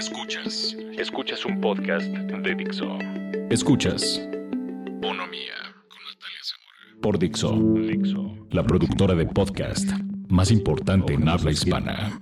Escuchas. Escuchas un podcast de Dixo. Escuchas. Bonomía con Natalia Zamora. Por Dixo. Dixo. La productora de podcast más importante en habla hispana.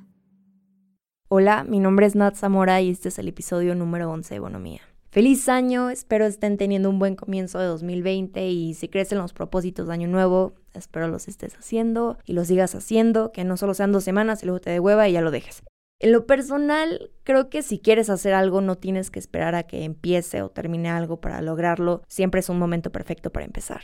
Hola, mi nombre es Nat Zamora y este es el episodio número 11 de Bonomía. Feliz año, espero estén teniendo un buen comienzo de 2020 y si crees en los propósitos de año nuevo, espero los estés haciendo y los sigas haciendo, que no solo sean dos semanas y luego te de hueva y ya lo dejes. En lo personal, creo que si quieres hacer algo no tienes que esperar a que empiece o termine algo para lograrlo, siempre es un momento perfecto para empezar.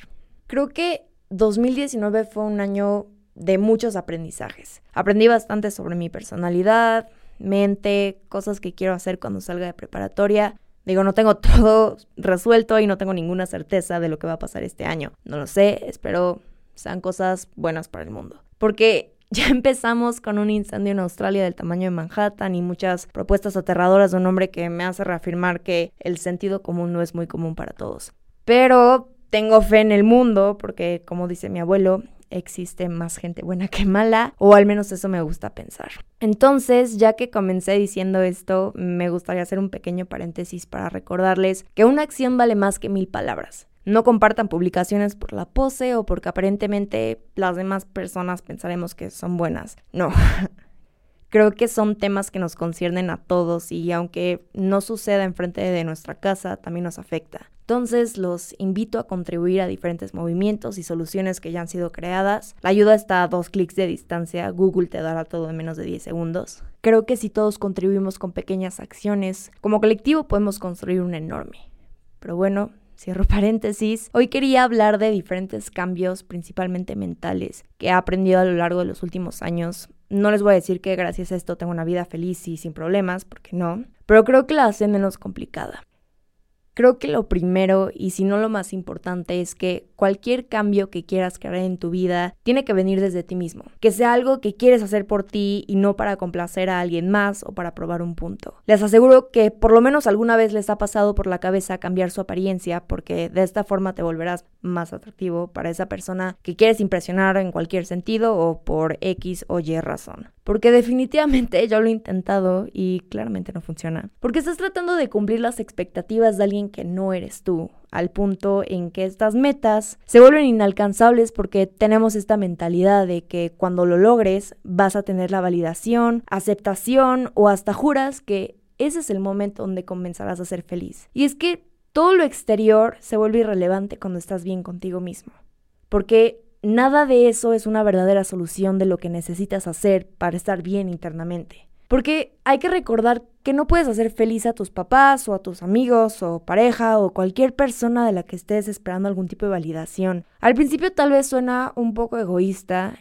Creo que 2019 fue un año de muchos aprendizajes. Aprendí bastante sobre mi personalidad, mente, cosas que quiero hacer cuando salga de preparatoria Digo, no tengo todo resuelto y no tengo ninguna certeza de lo que va a pasar este año. No lo sé, espero sean cosas buenas para el mundo. Porque ya empezamos con un incendio en Australia del tamaño de Manhattan y muchas propuestas aterradoras de un hombre que me hace reafirmar que el sentido común no es muy común para todos. Pero tengo fe en el mundo porque, como dice mi abuelo, existe más gente buena que mala, o al menos eso me gusta pensar. Entonces, ya que comencé diciendo esto, me gustaría hacer un pequeño paréntesis para recordarles que una acción vale más que mil palabras. No compartan publicaciones por la pose o porque aparentemente las demás personas pensaremos que son buenas. No. Creo que son temas que nos conciernen a todos y aunque no suceda enfrente de nuestra casa, también nos afecta. Entonces los invito a contribuir a diferentes movimientos y soluciones que ya han sido creadas. La ayuda está a dos clics de distancia, Google te dará todo en menos de 10 segundos. Creo que si todos contribuimos con pequeñas acciones, como colectivo podemos construir un enorme. Pero bueno, Cierro paréntesis. Hoy quería hablar de diferentes cambios, principalmente mentales, que he aprendido a lo largo de los últimos años. No les voy a decir que gracias a esto tengo una vida feliz y sin problemas, porque no, pero creo que la hace menos complicada. Creo que lo primero, y si no lo más importante, es que cualquier cambio que quieras crear en tu vida tiene que venir desde ti mismo. Que sea algo que quieres hacer por ti y no para complacer a alguien más o para probar un punto. Les aseguro que por lo menos alguna vez les ha pasado por la cabeza cambiar su apariencia porque de esta forma te volverás más atractivo para esa persona que quieres impresionar en cualquier sentido o por X o Y razón. Porque definitivamente yo lo he intentado y claramente no funciona. Porque estás tratando de cumplir las expectativas de alguien que no eres tú, al punto en que estas metas se vuelven inalcanzables porque tenemos esta mentalidad de que cuando lo logres vas a tener la validación, aceptación o hasta juras que ese es el momento donde comenzarás a ser feliz. Y es que todo lo exterior se vuelve irrelevante cuando estás bien contigo mismo. Porque nada de eso es una verdadera solución de lo que necesitas hacer para estar bien internamente. Porque hay que recordar que no puedes hacer feliz a tus papás o a tus amigos o pareja o cualquier persona de la que estés esperando algún tipo de validación. Al principio tal vez suena un poco egoísta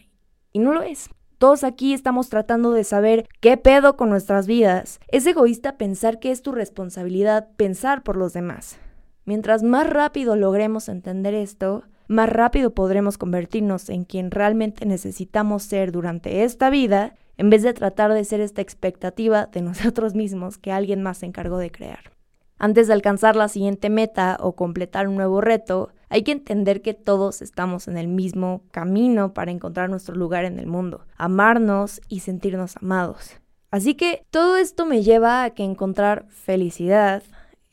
y no lo es. Todos aquí estamos tratando de saber qué pedo con nuestras vidas. Es egoísta pensar que es tu responsabilidad pensar por los demás. Mientras más rápido logremos entender esto, más rápido podremos convertirnos en quien realmente necesitamos ser durante esta vida, en vez de tratar de ser esta expectativa de nosotros mismos que alguien más se encargó de crear. Antes de alcanzar la siguiente meta o completar un nuevo reto, hay que entender que todos estamos en el mismo camino para encontrar nuestro lugar en el mundo, amarnos y sentirnos amados. Así que todo esto me lleva a que encontrar felicidad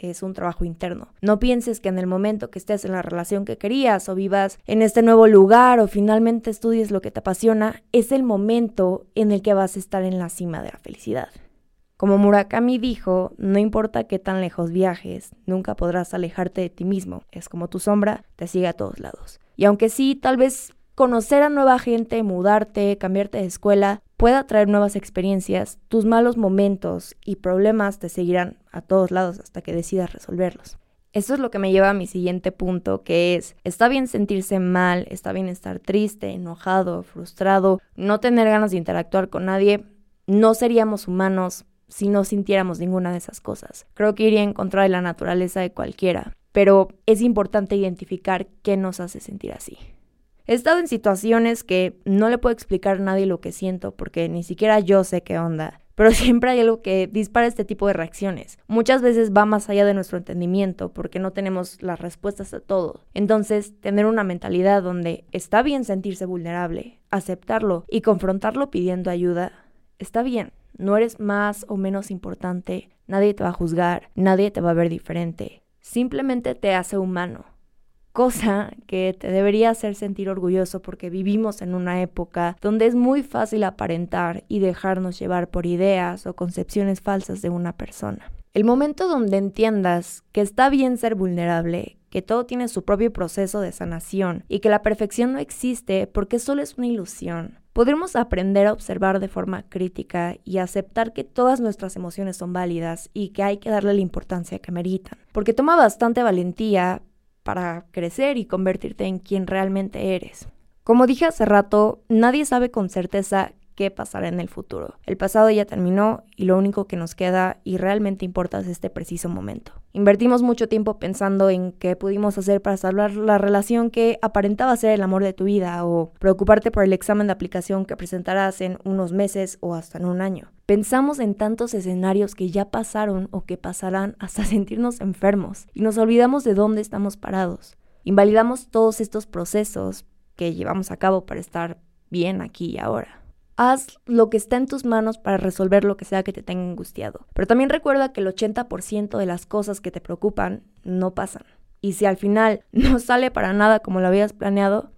es un trabajo interno. No pienses que en el momento que estés en la relación que querías o vivas en este nuevo lugar o finalmente estudies lo que te apasiona, es el momento en el que vas a estar en la cima de la felicidad. Como Murakami dijo, no importa qué tan lejos viajes, nunca podrás alejarte de ti mismo. Es como tu sombra, te sigue a todos lados. Y aunque sí, tal vez conocer a nueva gente, mudarte, cambiarte de escuela, pueda traer nuevas experiencias, tus malos momentos y problemas te seguirán a todos lados hasta que decidas resolverlos. Eso es lo que me lleva a mi siguiente punto, que es, está bien sentirse mal, está bien estar triste, enojado, frustrado, no tener ganas de interactuar con nadie, no seríamos humanos, si no sintiéramos ninguna de esas cosas. Creo que iría en contra de la naturaleza de cualquiera, pero es importante identificar qué nos hace sentir así. He estado en situaciones que no le puedo explicar a nadie lo que siento porque ni siquiera yo sé qué onda, pero siempre hay algo que dispara este tipo de reacciones. Muchas veces va más allá de nuestro entendimiento porque no tenemos las respuestas a todo. Entonces, tener una mentalidad donde está bien sentirse vulnerable, aceptarlo y confrontarlo pidiendo ayuda, está bien No eres más o menos importante, nadie te va a juzgar, nadie te va a ver diferente. Simplemente te hace humano. Cosa que te debería hacer sentir orgulloso porque vivimos en una época donde es muy fácil aparentar y dejarnos llevar por ideas o concepciones falsas de una persona. El momento donde entiendas que está bien ser vulnerable, que todo tiene su propio proceso de sanación y que la perfección no existe porque solo es una ilusión, podremos aprender a observar de forma crítica y aceptar que todas nuestras emociones son válidas y que hay que darle la importancia que meritan. Porque toma bastante valentía para crecer y convertirte en quien realmente eres. Como dije hace rato, nadie sabe con certeza qué pasará en el futuro. El pasado ya terminó y lo único que nos queda y realmente importa es este preciso momento. Invertimos mucho tiempo pensando en qué pudimos hacer para salvar la relación que aparentaba ser el amor de tu vida o preocuparte por el examen de aplicación que presentarás en unos meses o hasta en un año. Pensamos en tantos escenarios que ya pasaron o que pasarán hasta sentirnos enfermos y nos olvidamos de dónde estamos parados. Invalidamos todos estos procesos que llevamos a cabo para estar bien aquí y ahora. Haz lo que está en tus manos para resolver lo que sea que te tenga angustiado. Pero también recuerda que el 80% de las cosas que te preocupan no pasan. Y si al final no sale para nada como lo habías planeado,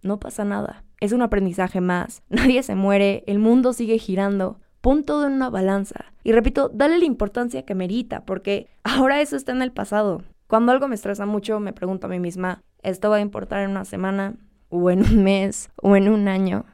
no pasa nada. Es un aprendizaje más. Nadie se muere, el mundo sigue girando. Pon todo en una balanza. Y repito, dale la importancia que merita, porque ahora eso está en el pasado. Cuando algo me estresa mucho, me pregunto a mí misma, ¿esto va a importar en una semana? ¿O en un mes? ¿O en un año?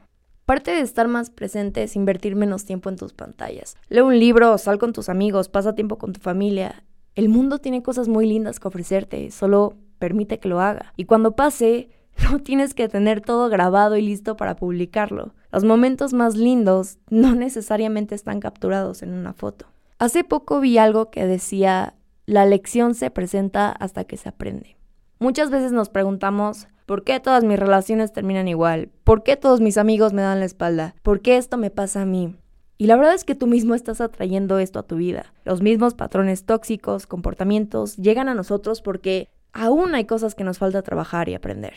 Parte de estar más presente es invertir menos tiempo en tus pantallas. Lee un libro, sal con tus amigos, pasa tiempo con tu familia. El mundo tiene cosas muy lindas que ofrecerte, solo permite que lo haga. Y cuando pase, no tienes que tener todo grabado y listo para publicarlo. Los momentos más lindos no necesariamente están capturados en una foto. Hace poco vi algo que decía, la lección se presenta hasta que se aprende. Muchas veces nos preguntamos, ¿Por qué todas mis relaciones terminan igual? ¿Por qué todos mis amigos me dan la espalda? ¿Por qué esto me pasa a mí? Y la verdad es que tú mismo estás atrayendo esto a tu vida. Los mismos patrones tóxicos, comportamientos, llegan a nosotros porque aún hay cosas que nos falta trabajar y aprender.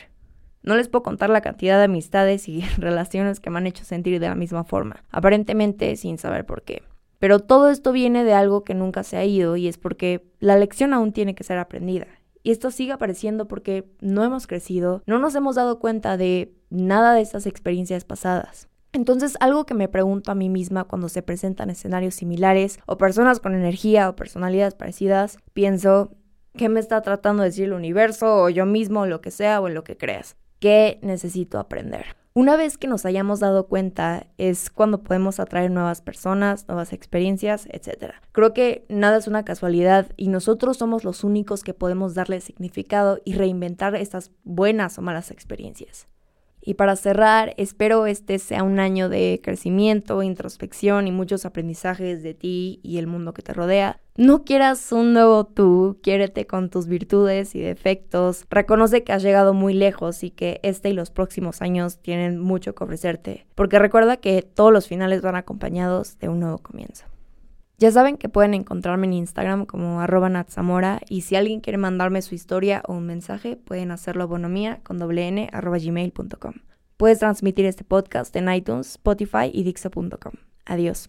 No les puedo contar la cantidad de amistades y relaciones que me han hecho sentir de la misma forma, aparentemente sin saber por qué. Pero todo esto viene de algo que nunca se ha ido y es porque la lección aún tiene que ser aprendida. Y esto sigue apareciendo porque no hemos crecido, no nos hemos dado cuenta de nada de estas experiencias pasadas. Entonces, algo que me pregunto a mí misma cuando se presentan escenarios similares o personas con energía o personalidades parecidas, pienso, ¿qué me está tratando de decir el universo o yo mismo, lo que sea o en lo que creas? ¿Qué necesito aprender? Una vez que nos hayamos dado cuenta es cuando podemos atraer nuevas personas, nuevas experiencias, etc. Creo que nada es una casualidad y nosotros somos los únicos que podemos darle significado y reinventar estas buenas o malas experiencias. Y para cerrar, espero este sea un año de crecimiento, introspección y muchos aprendizajes de ti y el mundo que te rodea. No quieras un nuevo tú, quiérete con tus virtudes y defectos. Reconoce que has llegado muy lejos y que este y los próximos años tienen mucho que ofrecerte. Porque recuerda que todos los finales van acompañados de un nuevo comienzo. Ya saben que pueden encontrarme en Instagram como arroba natzamora y si alguien quiere mandarme su historia o un mensaje pueden hacerlo a bonomía con doble. Puedes transmitir este podcast en iTunes, Spotify y Dixo.com. Adiós.